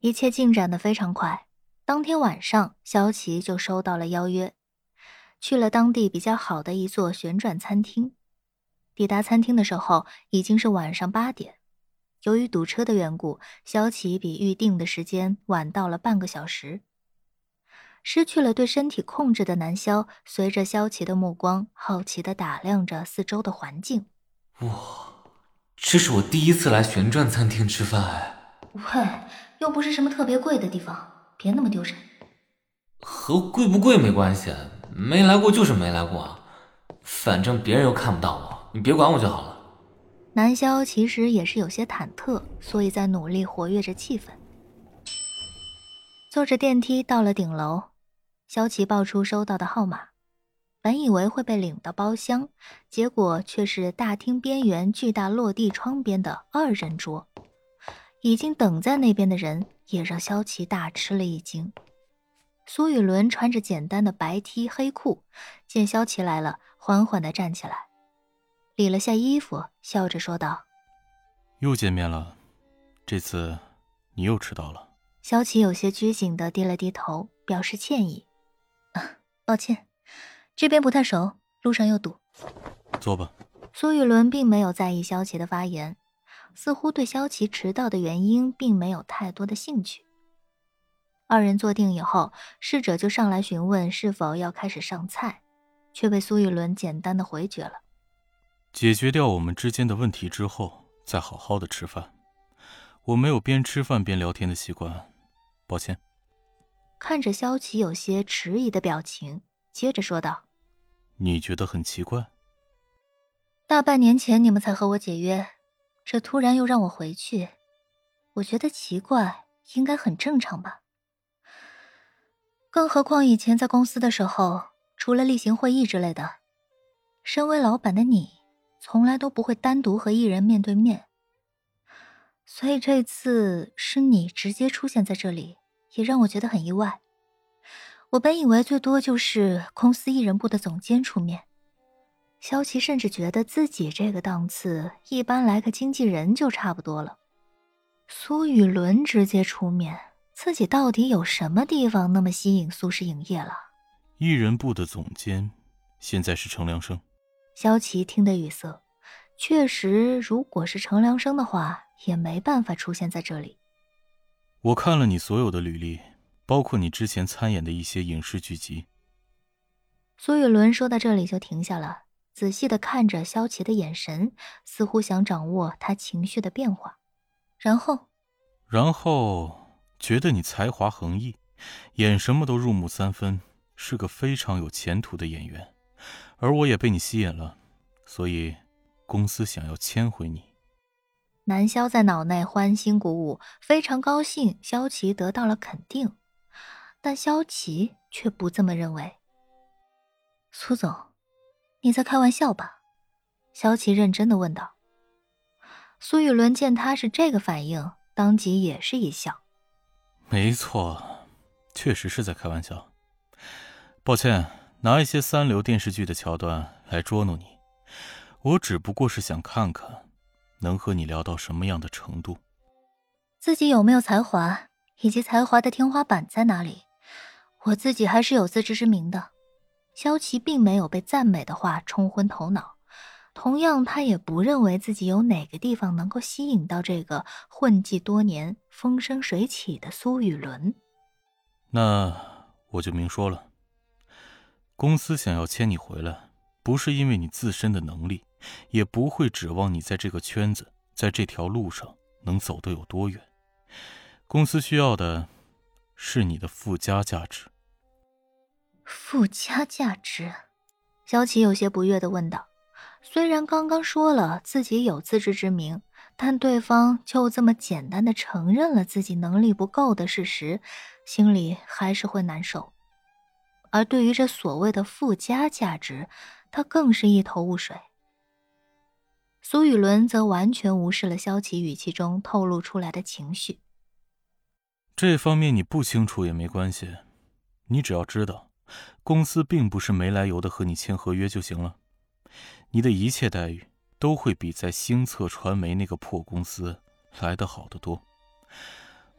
一切进展的非常快。当天晚上，萧琪就收到了邀约，去了当地比较好的一座旋转餐厅。抵达餐厅的时候，已经是晚上八点。由于堵车的缘故，萧琪比预定的时间晚到了半个小时。失去了对身体控制的南萧，随着萧琪的目光，好奇地打量着四周的环境。哇，这是我第一次来旋转餐厅吃饭哎。喂，又不是什么特别贵的地方。别那么丢人，和贵不贵没关系，没来过就是没来过，反正别人又看不到我，你别管我就好了。南萧其实也是有些忐忑，所以在努力活跃着气氛。坐着电梯到了顶楼，萧琪报出收到的号码，本以为会被领到包厢，结果却是大厅边缘巨大落地窗边的二人桌。已经等在那边的人也让萧琪大吃了一惊。苏雨伦穿着简单的白 T 黑裤，见萧琪来了，缓缓的站起来，理了下衣服，笑着说道：“又见面了，这次你又迟到了。”萧琪有些拘谨的低了低头，表示歉意：“抱歉，这边不太熟，路上又堵。”坐吧。苏雨伦并没有在意萧琪的发言。似乎对萧琪迟到的原因并没有太多的兴趣。二人坐定以后，侍者就上来询问是否要开始上菜，却被苏玉伦简单的回绝了。解决掉我们之间的问题之后，再好好的吃饭。我没有边吃饭边聊天的习惯，抱歉。看着萧琪有些迟疑的表情，接着说道：“你觉得很奇怪？大半年前你们才和我解约。”这突然又让我回去，我觉得奇怪，应该很正常吧。更何况以前在公司的时候，除了例行会议之类的，身为老板的你，从来都不会单独和艺人面对面。所以这次是你直接出现在这里，也让我觉得很意外。我本以为最多就是公司艺人部的总监出面。萧琪甚至觉得自己这个档次，一般来个经纪人就差不多了。苏雨伦直接出面，自己到底有什么地方那么吸引苏氏影业了？艺人部的总监，现在是程良生。萧琪听得语塞，确实，如果是程良生的话，也没办法出现在这里。我看了你所有的履历，包括你之前参演的一些影视剧集。苏雨伦说到这里就停下了。仔细的看着萧琪的眼神，似乎想掌握他情绪的变化，然后，然后觉得你才华横溢，演什么都入木三分，是个非常有前途的演员，而我也被你吸引了，所以公司想要签回你。南萧在脑内欢欣鼓舞，非常高兴萧琪得到了肯定，但萧琪却不这么认为。苏总。你在开玩笑吧？萧琪认真的问道。苏雨伦见他是这个反应，当即也是一笑。没错，确实是在开玩笑。抱歉，拿一些三流电视剧的桥段来捉弄你，我只不过是想看看，能和你聊到什么样的程度。自己有没有才华，以及才华的天花板在哪里，我自己还是有自知之明的。萧琪并没有被赞美的话冲昏头脑，同样，他也不认为自己有哪个地方能够吸引到这个混迹多年、风生水起的苏雨伦。那我就明说了，公司想要签你回来，不是因为你自身的能力，也不会指望你在这个圈子、在这条路上能走得有多远。公司需要的，是你的附加价值。附加价值，萧琪有些不悦的问道。虽然刚刚说了自己有自知之明，但对方就这么简单的承认了自己能力不够的事实，心里还是会难受。而对于这所谓的附加价值，他更是一头雾水。苏雨伦则完全无视了萧琪语气中透露出来的情绪。这方面你不清楚也没关系，你只要知道。公司并不是没来由的和你签合约就行了，你的一切待遇都会比在星策传媒那个破公司来的好得多。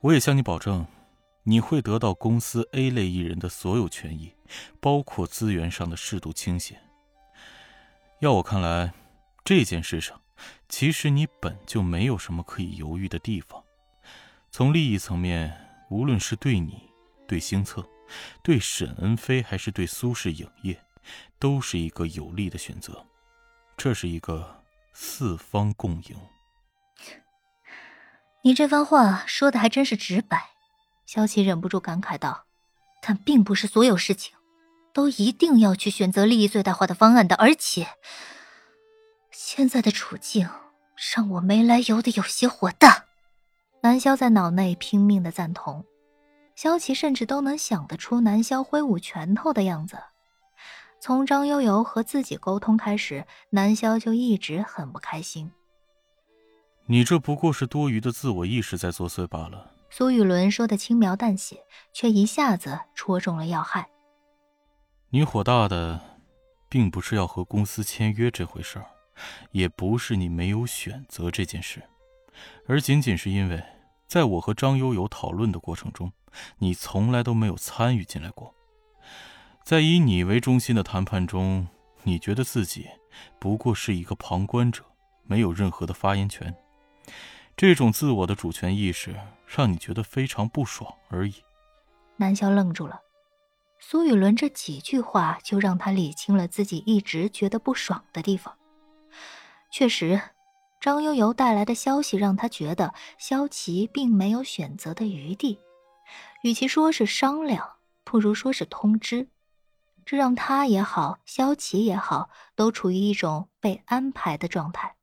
我也向你保证，你会得到公司 A 类艺人的所有权益，包括资源上的适度倾斜。要我看来，这件事上，其实你本就没有什么可以犹豫的地方。从利益层面，无论是对你、对星策、对沈恩飞，还是对苏氏影业，都是一个有利的选择。这是一个四方共赢。你这番话说的还真是直白，萧琪忍不住感慨道：“但并不是所有事情。”都一定要去选择利益最大化的方案的，而且现在的处境让我没来由的有些火大。南萧在脑内拼命的赞同，萧琪甚至都能想得出南萧挥舞拳头的样子。从张悠悠和自己沟通开始，南萧就一直很不开心。你这不过是多余的自我意识在作祟罢了。苏雨伦说的轻描淡写，却一下子戳中了要害。你火大的，并不是要和公司签约这回事儿，也不是你没有选择这件事，而仅仅是因为，在我和张悠悠讨论的过程中，你从来都没有参与进来过。在以你为中心的谈判中，你觉得自己不过是一个旁观者，没有任何的发言权。这种自我的主权意识让你觉得非常不爽而已。南萧愣住了。苏雨伦这几句话就让他理清了自己一直觉得不爽的地方。确实，张悠悠带来的消息让他觉得萧琪并没有选择的余地。与其说是商量，不如说是通知。这让他也好，萧琪也好，都处于一种被安排的状态。